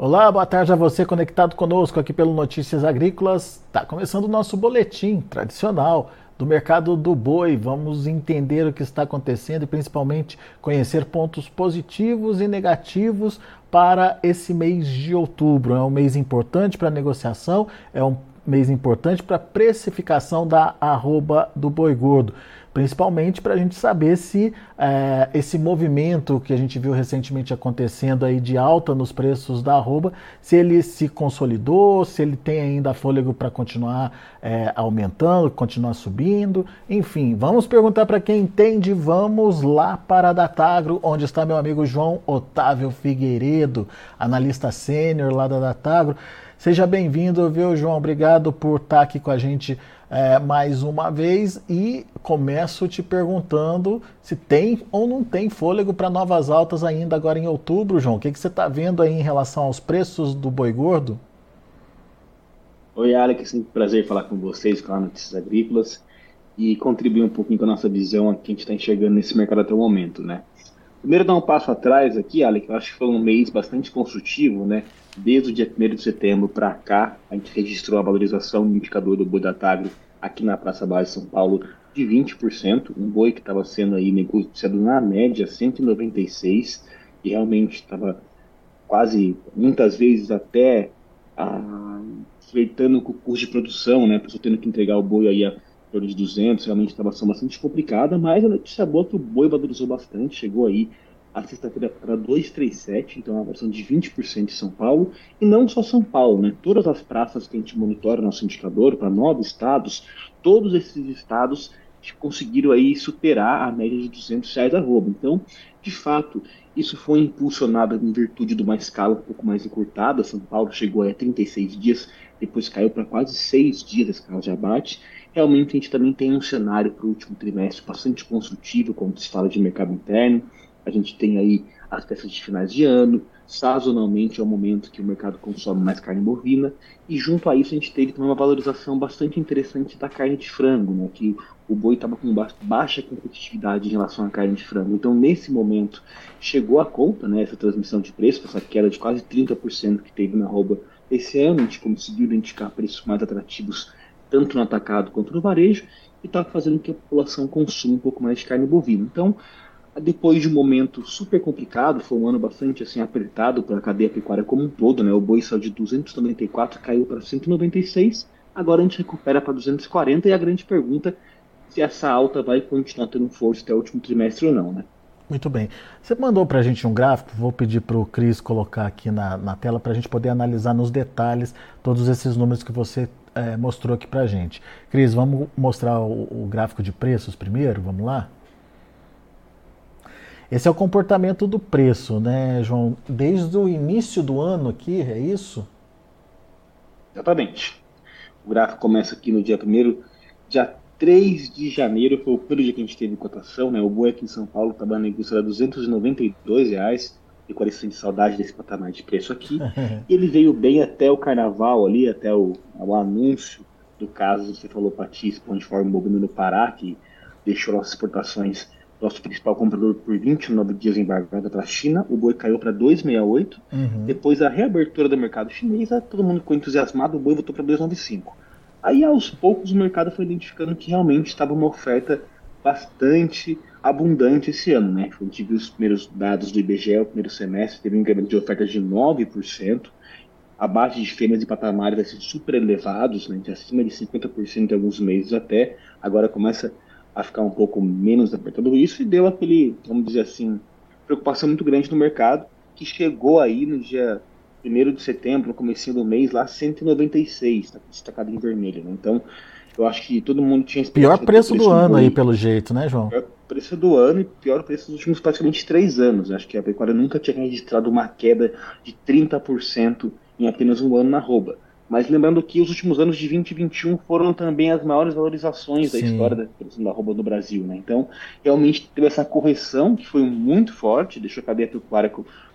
Olá, boa tarde a você conectado conosco aqui pelo Notícias Agrícolas. Está começando o nosso boletim tradicional do mercado do boi. Vamos entender o que está acontecendo e principalmente conhecer pontos positivos e negativos para esse mês de outubro. É um mês importante para negociação, é um mês importante para precificação da arroba do boi gordo principalmente para a gente saber se é, esse movimento que a gente viu recentemente acontecendo aí de alta nos preços da arroba, se ele se consolidou, se ele tem ainda fôlego para continuar é, aumentando, continuar subindo, enfim, vamos perguntar para quem entende, vamos lá para a Datagro, onde está meu amigo João Otávio Figueiredo, analista sênior lá da Datagro. Seja bem-vindo, viu, João? Obrigado por estar aqui com a gente é, mais uma vez e começo te perguntando se tem ou não tem fôlego para novas altas ainda agora em outubro, João. O que, que você está vendo aí em relação aos preços do boi gordo? Oi, Alex, é um prazer falar com vocês, com a Notícias Agrícolas e contribuir um pouquinho com a nossa visão que a gente está enxergando nesse mercado até o momento, né? Primeiro, dar um passo atrás aqui, Alex, eu acho que foi um mês bastante construtivo, né? Desde o dia 1 de setembro para cá, a gente registrou a valorização do indicador do boi da Tagro aqui na Praça Base São Paulo de 20%, um boi que estava sendo aí negociado na média 196 e realmente estava quase muitas vezes até ah, flertando com o custo de produção, né? A pessoa tendo que entregar o boi aí a torno de 200, realmente estava sendo bastante complicada, mas a notícia boa que o boi valorizou bastante, chegou aí a sexta-feira para 237, então é uma versão de 20% de São Paulo, e não só São Paulo, né? Todas as praças que a gente monitora nosso indicador para nove estados, todos esses estados conseguiram aí superar a média de 200 reais a roubo. Então, de fato, isso foi impulsionado em virtude de uma escala um pouco mais encurtada. São Paulo chegou a 36 dias, depois caiu para quase 6 dias a escala de abate. Realmente, a gente também tem um cenário para o último trimestre bastante construtivo, quando se fala de mercado interno. A gente tem aí as peças de finais de ano, sazonalmente é o momento que o mercado consome mais carne bovina, e junto a isso a gente teve também uma valorização bastante interessante da carne de frango, né, que o boi estava com baixa competitividade em relação à carne de frango. Então, nesse momento, chegou a conta, né, essa transmissão de preço, essa queda de quase 30% que teve na rouba esse ano, a gente conseguiu identificar preços mais atrativos tanto no atacado quanto no varejo, e está fazendo que a população consuma um pouco mais de carne bovina. Então, depois de um momento super complicado, foi um ano bastante assim apertado para a cadeia pecuária como um todo, né? O boi saiu de 294 caiu para 196, agora a gente recupera para 240 e a grande pergunta é se essa alta vai continuar tendo força até o último trimestre ou não, né? Muito bem. Você mandou para a gente um gráfico, vou pedir para o Cris colocar aqui na, na tela para a gente poder analisar nos detalhes todos esses números que você é, mostrou aqui para a gente. Cris, vamos mostrar o, o gráfico de preços primeiro? Vamos lá? Esse é o comportamento do preço, né, João? Desde o início do ano aqui, é isso? Exatamente. O gráfico começa aqui no dia 1 dia 3 de janeiro, foi o primeiro dia que a gente teve cotação, né? O boi aqui em São Paulo estava negociando a 292 reais, e com a de saudade desse patamar de preço aqui. e ele veio bem até o carnaval ali, até o, o anúncio do caso, você falou, Pão de Forma Bovino no Pará, que deixou nossas exportações nosso principal comprador por 29 dias embargado para a China, o boi caiu para 2,68. Uhum. Depois da reabertura do mercado chinês, todo mundo ficou entusiasmado, o boi voltou para 2,95. Aí aos poucos o mercado foi identificando que realmente estava uma oferta bastante abundante esse ano, né? A gente viu os primeiros dados do IBGE, o primeiro semestre, teve um incremento de ofertas de 9%, abaixo de fêmeas e patamares assim, super elevados, né? de acima de 50% em alguns meses até, agora começa a ficar um pouco menos apertado isso e deu aquele, vamos dizer assim, preocupação muito grande no mercado, que chegou aí no dia 1 de setembro, no começo do mês, lá 196, está destacado em vermelho. Né? Então, eu acho que todo mundo tinha Pior preço do ano aí, pelo jeito, né, João? Pior preço do ano e pior preço dos últimos praticamente três anos. Acho que a pecuária nunca tinha registrado uma queda de 30% em apenas um ano na rouba. Mas lembrando que os últimos anos de 2021 foram também as maiores valorizações Sim. da história da produção da no Brasil, né? Então, realmente teve essa correção que foi muito forte, deixou a cadeia pecuária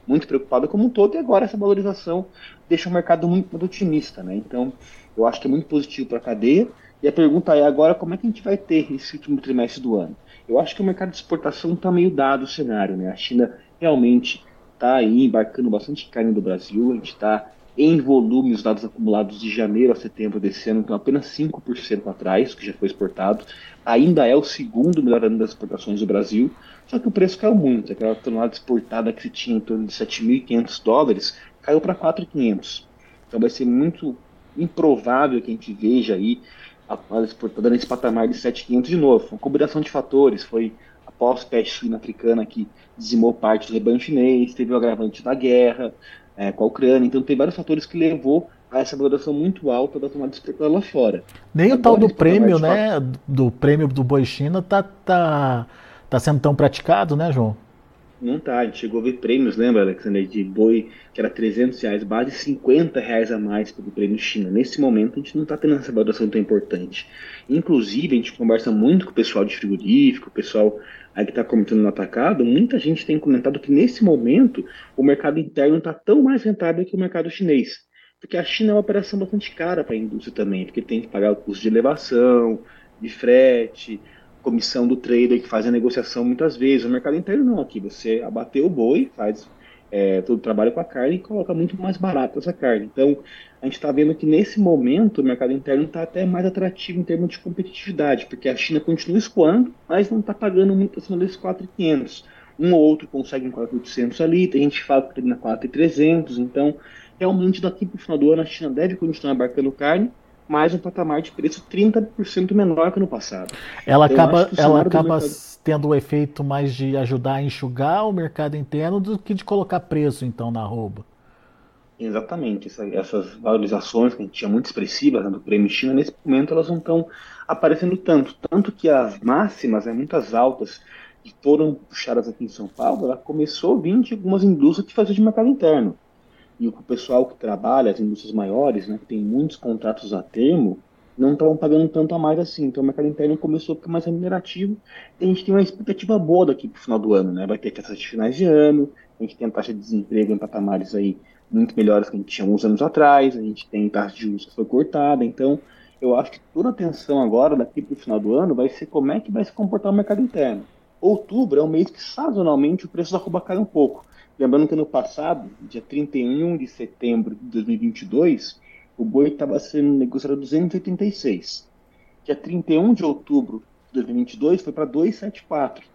muito preocupada como um todo, e agora essa valorização deixa o mercado muito, muito otimista, né? Então, eu acho que é muito positivo para a cadeia. E a pergunta é agora como é que a gente vai ter esse último trimestre do ano? Eu acho que o mercado de exportação está meio dado o cenário, né? A China realmente está aí embarcando bastante carne do Brasil, a gente está em volume, os dados acumulados de janeiro a setembro desse ano estão apenas 5% atrás, que já foi exportado. Ainda é o segundo melhor ano das exportações do Brasil, só que o preço caiu muito. Aquela tonelada exportada que se tinha em torno de 7.500 dólares caiu para 4.500. Então vai ser muito improvável que a gente veja aí a, a exportadora nesse patamar de 7.500 de novo. Uma combinação de fatores, foi após peste suína africana que dizimou parte do rebanho chinês, teve o agravante da guerra é, com a Ucrânia, então tem vários fatores que levou a essa valoração muito alta da tomada exportada lá fora. Nem Agora, o tal do prêmio, né, do prêmio do boi China tá, tá, tá sendo tão praticado, né, João? Não tá, a gente chegou a ver prêmios, lembra, Alexandre, de boi que era 300 reais base, 50 reais a mais pelo prêmio China. Nesse momento a gente não está tendo essa valoração tão importante. Inclusive, a gente conversa muito com o pessoal de frigorífico, o pessoal aí que está comentando no atacado, muita gente tem comentado que nesse momento o mercado interno está tão mais rentável que o mercado chinês. Porque a China é uma operação bastante cara para a indústria também, porque tem que pagar o custo de elevação, de frete, comissão do trader que faz a negociação muitas vezes. O mercado interno não, aqui você abateu o boi, faz é, todo o trabalho com a carne e coloca muito mais barato essa carne. Então, a gente está vendo que nesse momento o mercado interno está até mais atrativo em termos de competitividade, porque a China continua escoando, mas não está pagando muito acima desses 4,500. Um ou outro consegue em 4,800 ali, tem gente que fala que termina 4,300, então realmente daqui para o final do ano a China deve continuar embarcando carne, mais um patamar de preço 30% menor que no passado. Ela então, acaba, ela acaba mercado... tendo o efeito mais de ajudar a enxugar o mercado interno do que de colocar preço, então, na rouba. Exatamente. Essa, essas valorizações que a gente tinha muito expressivas né, do prêmio China, nesse momento elas não estão aparecendo tanto. Tanto que as máximas, né, muitas altas, que foram puxadas aqui em São Paulo, ela começou a vir de algumas indústrias que faziam de mercado interno e o pessoal que trabalha, as indústrias maiores, né, que tem muitos contratos a termo, não estavam pagando tanto a mais assim. Então o mercado interno começou a ficar mais remunerativo e a gente tem uma expectativa boa daqui para o final do ano. Né? Vai ter festas de finais de ano, a gente tem a taxa de desemprego em patamares aí muito melhores que a gente tinha uns anos atrás, a gente tem taxa de juros que foi cortada, então eu acho que toda a atenção agora, daqui para o final do ano, vai ser como é que vai se comportar o mercado interno. Outubro é um mês que sazonalmente o preço da roupa cai um pouco. Lembrando que no passado, dia 31 de setembro de 2022, o boi estava sendo negociado a 286. Dia 31 de outubro de 2022 foi para 274.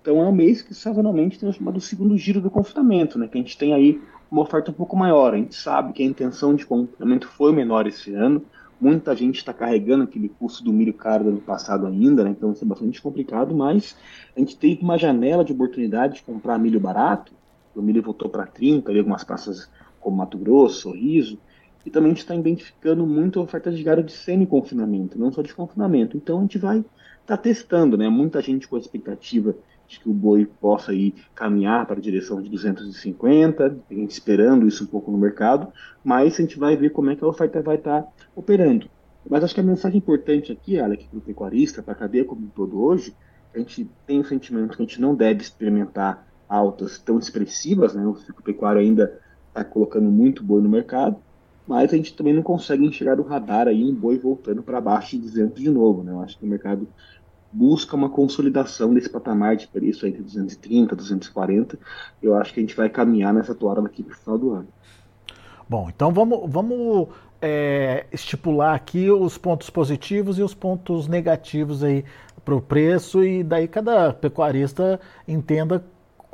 Então é um mês que sazonalmente tem o chamado segundo giro do confinamento, né? Que a gente tem aí uma oferta um pouco maior. A gente sabe que a intenção de confinamento foi menor esse ano. Muita gente está carregando aquele custo do milho caro do ano passado ainda, né? Então isso é bastante complicado, mas a gente teve uma janela de oportunidade de comprar milho barato o milho voltou para 30, ali algumas praças como Mato Grosso, Sorriso, e também a gente está identificando muito oferta de gado de semi-confinamento, não só de confinamento. Então a gente vai estar tá testando, né? Muita gente com a expectativa de que o boi possa ir caminhar para a direção de 250, a gente esperando isso um pouco no mercado, mas a gente vai ver como é que a oferta vai estar tá operando. Mas acho que a mensagem importante aqui, Alex, para o pecuarista, para a cadeia como um todo hoje, a gente tem o sentimento que a gente não deve experimentar altas tão expressivas, né? O pecuário ainda está colocando muito boi no mercado, mas a gente também não consegue enxergar do radar aí um boi voltando para baixo e dizendo de novo, né? Eu acho que o mercado busca uma consolidação desse patamar de preço entre 230 e 240. Eu acho que a gente vai caminhar nessa toada daqui para o final do ano. Bom, então vamos, vamos é, estipular aqui os pontos positivos e os pontos negativos aí para o preço e daí cada pecuarista entenda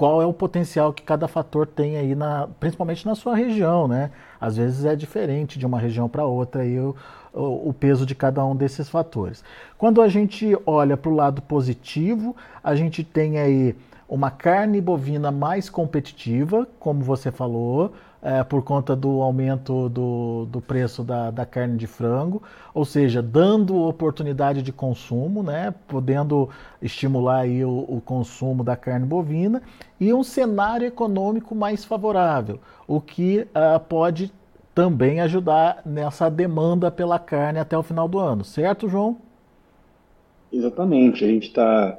qual é o potencial que cada fator tem aí, na, principalmente na sua região, né? Às vezes é diferente de uma região para outra aí o, o, o, peso de cada um desses fatores. Quando a gente olha para o lado positivo, a gente tem aí uma carne bovina mais competitiva, como você falou, é, por conta do aumento do, do preço da, da carne de frango, ou seja, dando oportunidade de consumo, né, podendo estimular aí o, o consumo da carne bovina e um cenário econômico mais favorável, o que uh, pode também ajudar nessa demanda pela carne até o final do ano, certo, João? Exatamente, a gente está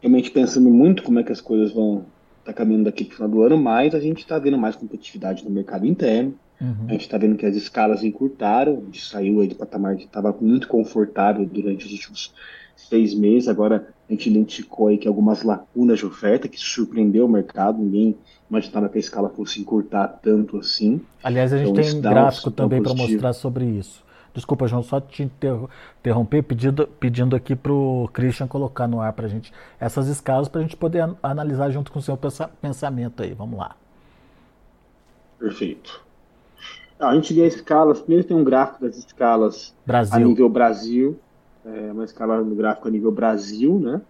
realmente pensando muito como é que as coisas vão está caminhando daqui para o final do ano, mas a gente está vendo mais competitividade no mercado interno. Uhum. A gente está vendo que as escalas encurtaram, a gente saiu aí do patamar que estava muito confortável durante os últimos seis meses. Agora a gente identificou aí que algumas lacunas de oferta que surpreendeu o mercado, ninguém imaginava que a escala fosse encurtar tanto assim. Aliás, a gente então, tem um gráfico também para mostrar sobre isso. Desculpa, João, só te interromper, pedindo, pedindo aqui para o Christian colocar no ar para a gente essas escalas para a gente poder analisar junto com o seu pensamento aí. Vamos lá. Perfeito. A gente vê as escalas, primeiro tem um gráfico das escalas Brasil. a nível Brasil, é, uma escala no gráfico a nível Brasil, né?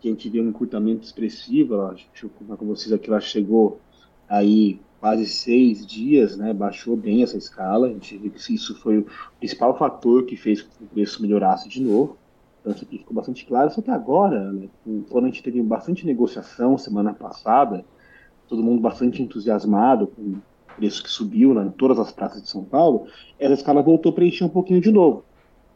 Que a gente vê um encurtamento expressivo, ela, deixa eu contar com vocês aqui, ela chegou aí quase seis dias, né? Baixou bem essa escala, a gente vê que isso foi o principal fator que fez que o preço melhorasse de novo. Então isso aqui ficou bastante claro, só que agora, né, quando a gente teve bastante negociação semana passada, todo mundo bastante entusiasmado com o preço que subiu né, em todas as praças de São Paulo, essa escala voltou a preencher um pouquinho de novo.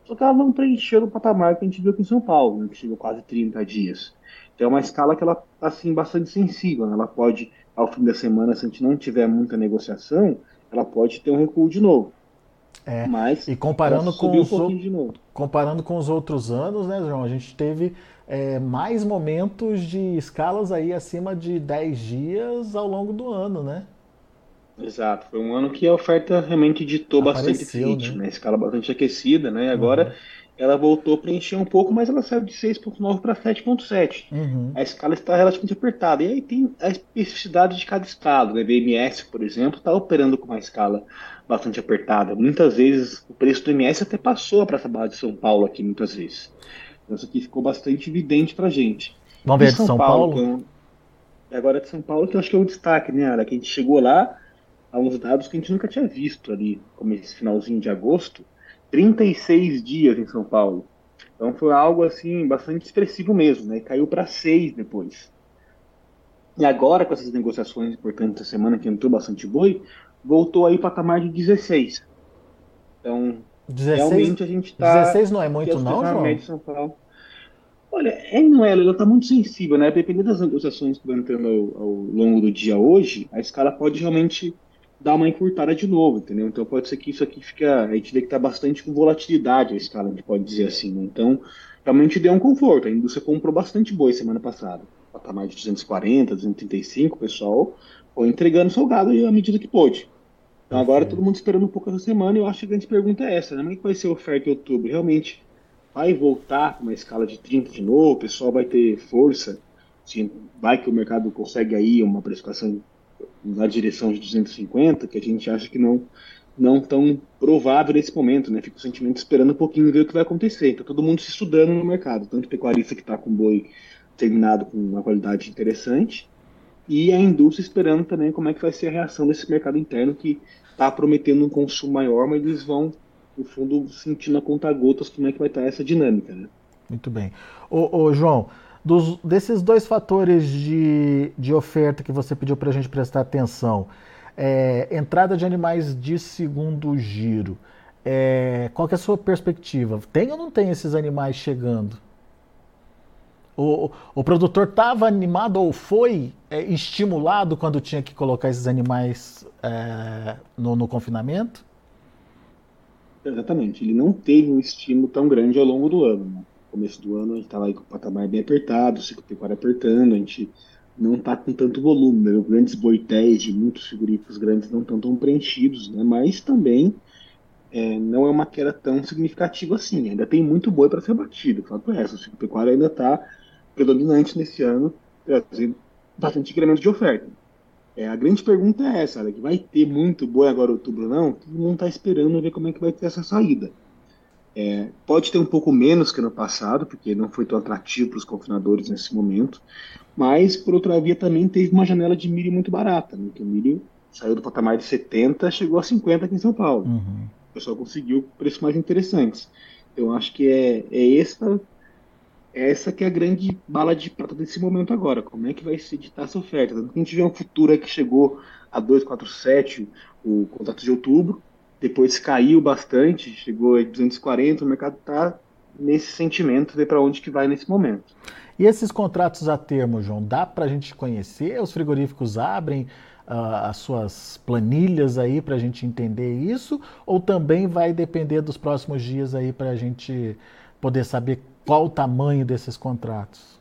Só que ela não preencheu o patamar que a gente viu aqui em São Paulo, né, que chegou quase 30 dias. Então é uma escala que ela está assim, bastante sensível. Né? Ela pode, ao fim da semana, se a gente não tiver muita negociação, ela pode ter um recuo de novo. É, Mas e comparando com, os, um comparando com os outros anos, né, João? A gente teve é, mais momentos de escalas aí acima de 10 dias ao longo do ano, né? Exato, foi um ano que a oferta realmente ditou Apareceu, bastante fit, né? né? Escala bastante aquecida, né? Agora uhum. Ela voltou a preencher um pouco, mas ela saiu de 6.9 para 7.7. Uhum. A escala está relativamente apertada. E aí tem a especificidade de cada estado, né? BMS, por exemplo, está operando com uma escala bastante apertada. Muitas vezes o preço do MS até passou para essa barra de São Paulo aqui, muitas vezes. Então isso aqui ficou bastante evidente para gente. Vamos ver de São, São Paulo? Paulo então, agora de São Paulo, que eu acho que é o destaque, né, Ara? Que a gente chegou lá a uns dados que a gente nunca tinha visto ali, como esse finalzinho de agosto, 36 dias em São Paulo. Então foi algo assim bastante expressivo mesmo, né? Caiu para 6 depois. E agora com essas negociações importantes essa semana que entrou bastante boi, voltou aí para patamar de 16. Então, 16, realmente a gente está 16 não é muito não, João? São Paulo. Olha, é, não é, ela está muito sensível, né? Dependendo das negociações que vão entrando ao, ao longo do dia hoje, a escala pode realmente dar uma encurtada de novo, entendeu? Então pode ser que isso aqui fica. A gente vê que está bastante com volatilidade a escala, a gente pode dizer assim, né? Então, realmente deu um conforto. A indústria comprou bastante boi semana passada. Patamar de 240, 235, o pessoal foi entregando salgado à medida que pôde. Então agora todo mundo esperando um pouco essa semana e eu acho que a grande pergunta é essa, né? Como é que vai ser a oferta em outubro? Realmente vai voltar com uma escala de 30 de novo? O pessoal vai ter força? Vai que o mercado consegue aí uma precificação na direção de 250, que a gente acha que não não tão provável nesse momento, né? Fica o sentimento esperando um pouquinho ver o que vai acontecer. Tá todo mundo se estudando no mercado, tanto o pecuarista que está com boi terminado com uma qualidade interessante, e a indústria esperando também como é que vai ser a reação desse mercado interno que está prometendo um consumo maior, mas eles vão, no fundo, sentindo a conta gotas como é que vai estar tá essa dinâmica, né? Muito bem. Ô, ô João, dos, desses dois fatores de, de oferta que você pediu para a gente prestar atenção, é, entrada de animais de segundo giro, é, qual é a sua perspectiva? Tem ou não tem esses animais chegando? O, o produtor estava animado ou foi é, estimulado quando tinha que colocar esses animais é, no, no confinamento? Exatamente, ele não teve um estímulo tão grande ao longo do ano. Né? começo do ano a gente estava aí com o patamar bem apertado, o ciclo apertando, a gente não está com tanto volume, né? grandes boitéis de muitos frigoríficos grandes não estão tão preenchidos, né? mas também é, não é uma queda tão significativa assim, ainda tem muito boi para ser batido, fato é, o ciclo pecuário ainda está predominante nesse ano, trazendo bastante incremento de oferta. É, a grande pergunta é essa, que vai ter muito boi agora outubro ou não? Todo mundo está esperando ver como é que vai ter essa saída. É, pode ter um pouco menos que no passado, porque não foi tão atrativo para os confinadores nesse momento, mas, por outra via, também teve uma janela de milho muito barata, né? que o milho saiu do patamar de 70, chegou a 50 aqui em São Paulo. Uhum. O pessoal conseguiu preços mais interessantes. Eu acho que é, é essa, é essa que é a grande bala de prata desse momento agora. Como é que vai se editar essa oferta? Tanto que a gente vê uma futura que chegou a 247, o contrato de outubro, depois caiu bastante, chegou a 240, o mercado está nesse sentimento, ver para onde que vai nesse momento. E esses contratos a termo, João, dá para a gente conhecer? Os frigoríficos abrem uh, as suas planilhas aí para a gente entender isso? Ou também vai depender dos próximos dias aí para a gente poder saber qual o tamanho desses contratos?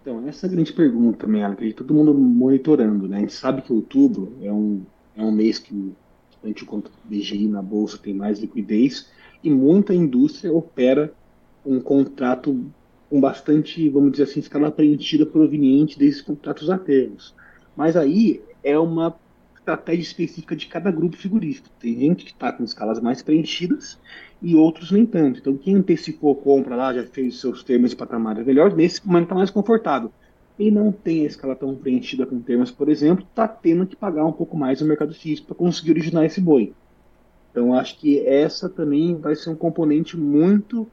Então, essa é a grande pergunta, Mela, que todo mundo monitorando, né? A gente sabe que outubro é um, é um mês que a gente conta BGI na bolsa tem mais liquidez e muita indústria opera um contrato com bastante, vamos dizer assim, escala preenchida proveniente desses contratos a termos. Mas aí é uma estratégia específica de cada grupo figurista. Tem gente que está com escalas mais preenchidas e outros nem tanto. Então, quem antecipou compra lá, já fez seus termos e patamares melhores, nesse momento está mais confortável. E não tem a escala tão preenchida com termos, por exemplo, está tendo que pagar um pouco mais no mercado físico para conseguir originar esse boi. Então, acho que essa também vai ser um componente muito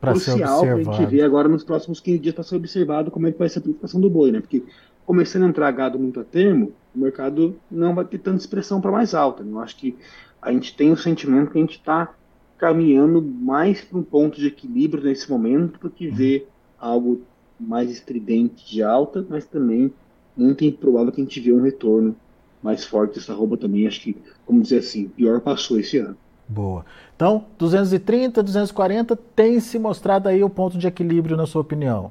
pra crucial para a gente ver agora nos próximos 15 dias para ser observado como é que vai ser a precificação do boi, né? Porque começando a entrar gado muito a termo, o mercado não vai ter tanta expressão para mais alta. Né? Eu acho que a gente tem o sentimento que a gente está caminhando mais para um ponto de equilíbrio nesse momento do que ver algo mais estridente de alta, mas também muito improvável que a gente vê um retorno mais forte dessa roupa também. Acho que, como dizer assim, pior passou esse ano. Boa. Então, 230, 240 tem se mostrado aí o ponto de equilíbrio, na sua opinião?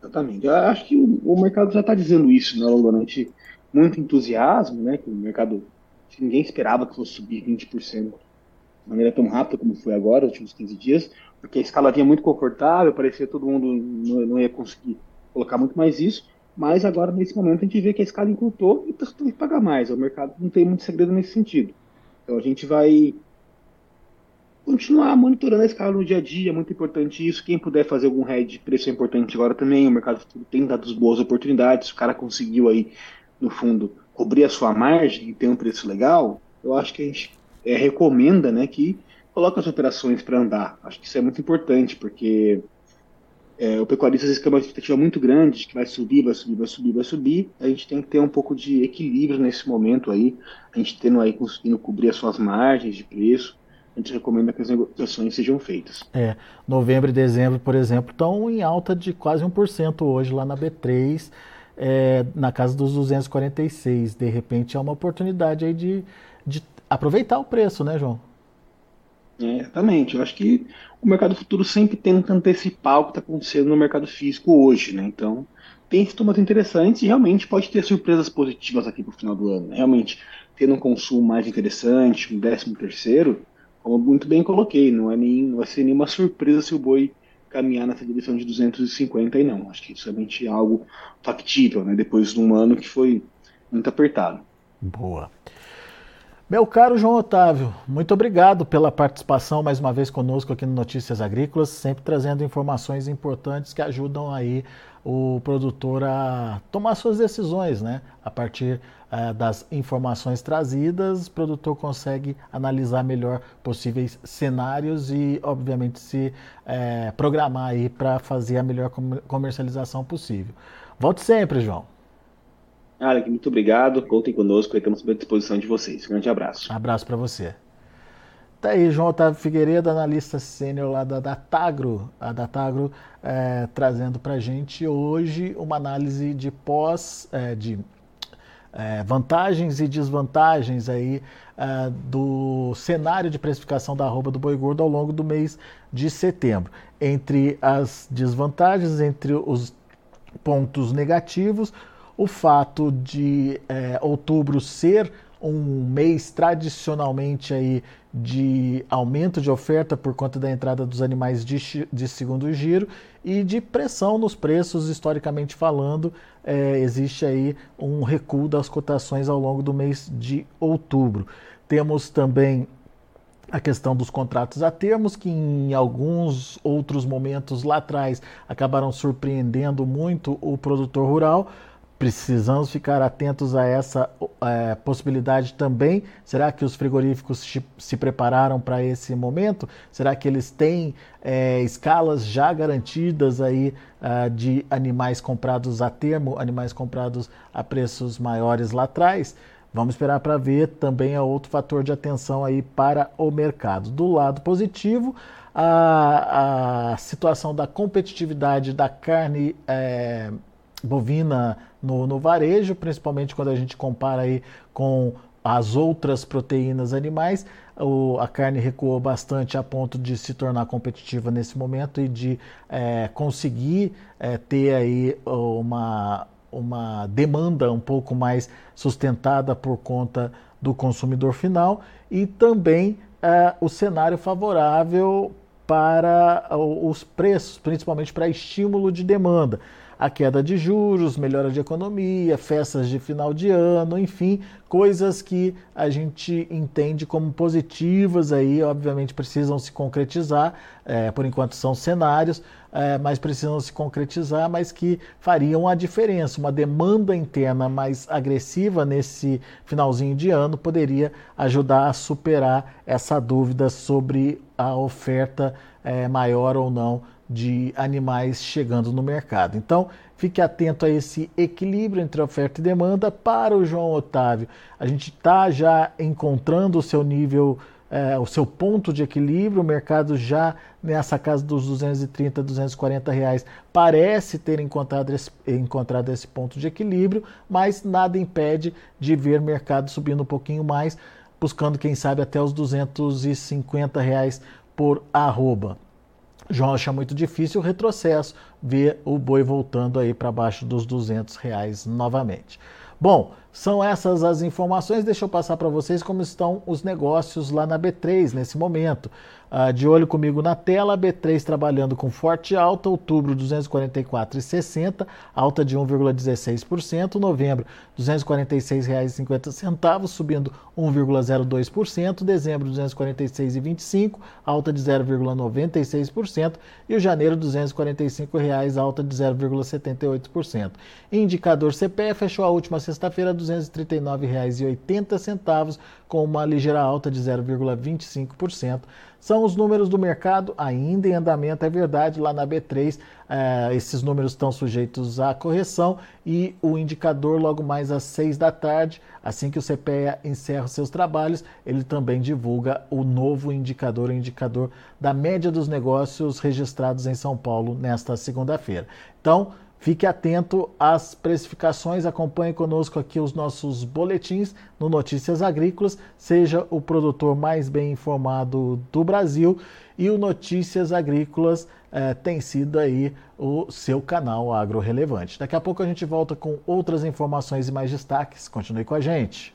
Exatamente. Eu acho que o, o mercado já está dizendo isso, né, durante muito entusiasmo, né, que o mercado ninguém esperava que fosse subir 20% de maneira tão rápida como foi agora, nos últimos 15 dias, porque a escala vinha muito confortável, parecia todo mundo não, não, ia conseguir colocar muito mais isso, mas agora, nesse momento, a gente vê que a escala encurtou e está tendo que pagar mais. O mercado não tem muito segredo nesse sentido. Então a gente vai continuar monitorando a escala no dia a dia, é muito importante isso. Quem puder fazer algum hedge de preço é importante agora também. O mercado tem dado boas oportunidades. O cara conseguiu aí, no fundo, cobrir a sua margem e ter um preço legal. Eu acho que a gente é, recomenda né, que coloque as operações para andar. Acho que isso é muito importante, porque é, o pecuarista às vezes tem uma expectativa muito grande de que vai subir, vai subir, vai subir, vai subir. A gente tem que ter um pouco de equilíbrio nesse momento aí. A gente tendo aí conseguindo cobrir as suas margens de preço a gente recomenda que as negociações sejam feitas. É, novembro e dezembro, por exemplo, estão em alta de quase 1% hoje lá na B3, é, na casa dos 246. De repente é uma oportunidade aí de, de aproveitar o preço, né, João? É, exatamente. Eu acho que o mercado futuro sempre tenta antecipar o que está acontecendo no mercado físico hoje, né? Então, tem sintomas interessantes e realmente pode ter surpresas positivas aqui para o final do ano. Realmente, tendo um consumo mais interessante, um décimo terceiro, como muito bem coloquei, não, é nem, não vai ser nenhuma surpresa se o boi caminhar nessa direção de 250 e não. Acho que isso é realmente algo factível, né? Depois de um ano que foi muito apertado. Boa. Meu caro João Otávio, muito obrigado pela participação mais uma vez conosco aqui no Notícias Agrícolas, sempre trazendo informações importantes que ajudam aí o produtor a tomar suas decisões, né? A partir uh, das informações trazidas, o produtor consegue analisar melhor possíveis cenários e, obviamente, se uh, programar aí para fazer a melhor comercialização possível. Volte sempre, João. Alec, muito obrigado. Contem conosco, estamos à disposição de vocês. Um grande abraço. Abraço para você. Tá aí, João Otávio Figueiredo, analista sênior lá da Datagro, a Datagro é, trazendo para gente hoje uma análise de pós, é, de é, vantagens e desvantagens aí é, do cenário de precificação da arroba do boi gordo ao longo do mês de setembro. Entre as desvantagens, entre os pontos negativos, o fato de é, outubro ser um mês tradicionalmente aí de aumento de oferta por conta da entrada dos animais de, de segundo giro e de pressão nos preços, historicamente falando, é, existe aí um recuo das cotações ao longo do mês de outubro. Temos também a questão dos contratos a termos, que em alguns outros momentos lá atrás acabaram surpreendendo muito o produtor rural Precisamos ficar atentos a essa é, possibilidade também. Será que os frigoríficos se prepararam para esse momento? Será que eles têm é, escalas já garantidas aí uh, de animais comprados a termo, animais comprados a preços maiores lá atrás? Vamos esperar para ver. Também é outro fator de atenção aí para o mercado. Do lado positivo, a, a situação da competitividade da carne. É, bovina no, no varejo, principalmente quando a gente compara aí com as outras proteínas animais, o, a carne recuou bastante a ponto de se tornar competitiva nesse momento e de é, conseguir é, ter aí uma, uma demanda um pouco mais sustentada por conta do consumidor final e também é, o cenário favorável para os preços, principalmente para estímulo de demanda a queda de juros, melhora de economia, festas de final de ano, enfim, coisas que a gente entende como positivas aí, obviamente precisam se concretizar, é, por enquanto são cenários, é, mas precisam se concretizar, mas que fariam a diferença. Uma demanda interna mais agressiva nesse finalzinho de ano poderia ajudar a superar essa dúvida sobre a oferta é, maior ou não de animais chegando no mercado. Então, fique atento a esse equilíbrio entre oferta e demanda. Para o João Otávio, a gente está já encontrando o seu nível, é, o seu ponto de equilíbrio. O mercado já nessa casa dos 230, 240 reais parece ter encontrado esse, encontrado esse ponto de equilíbrio, mas nada impede de ver mercado subindo um pouquinho mais, buscando quem sabe até os 250 reais por arroba. João acha muito difícil o retrocesso, ver o boi voltando aí para baixo dos 200 reais novamente. Bom, são essas as informações. Deixa eu passar para vocês como estão os negócios lá na B3 nesse momento. Uh, de olho comigo na tela, B3 trabalhando com forte alta, outubro 244,60, alta de 1,16%, novembro R$ 246,50, subindo 1,02%, dezembro R$ 246,25, alta de 0,96% e o janeiro 245 reais, alta de 0,78%. Indicador CPE fechou a última sexta-feira R$ 239,80, com uma ligeira alta de 0,25%. São os números do mercado ainda em andamento, é verdade, lá na B3 eh, esses números estão sujeitos à correção e o indicador logo mais às 6 da tarde, assim que o CPEA encerra os seus trabalhos, ele também divulga o novo indicador, o indicador da média dos negócios registrados em São Paulo nesta segunda-feira. Então, Fique atento às precificações, acompanhe conosco aqui os nossos boletins no Notícias Agrícolas, seja o produtor mais bem informado do Brasil e o Notícias Agrícolas eh, tem sido aí o seu canal agro relevante. Daqui a pouco a gente volta com outras informações e mais destaques. Continue com a gente.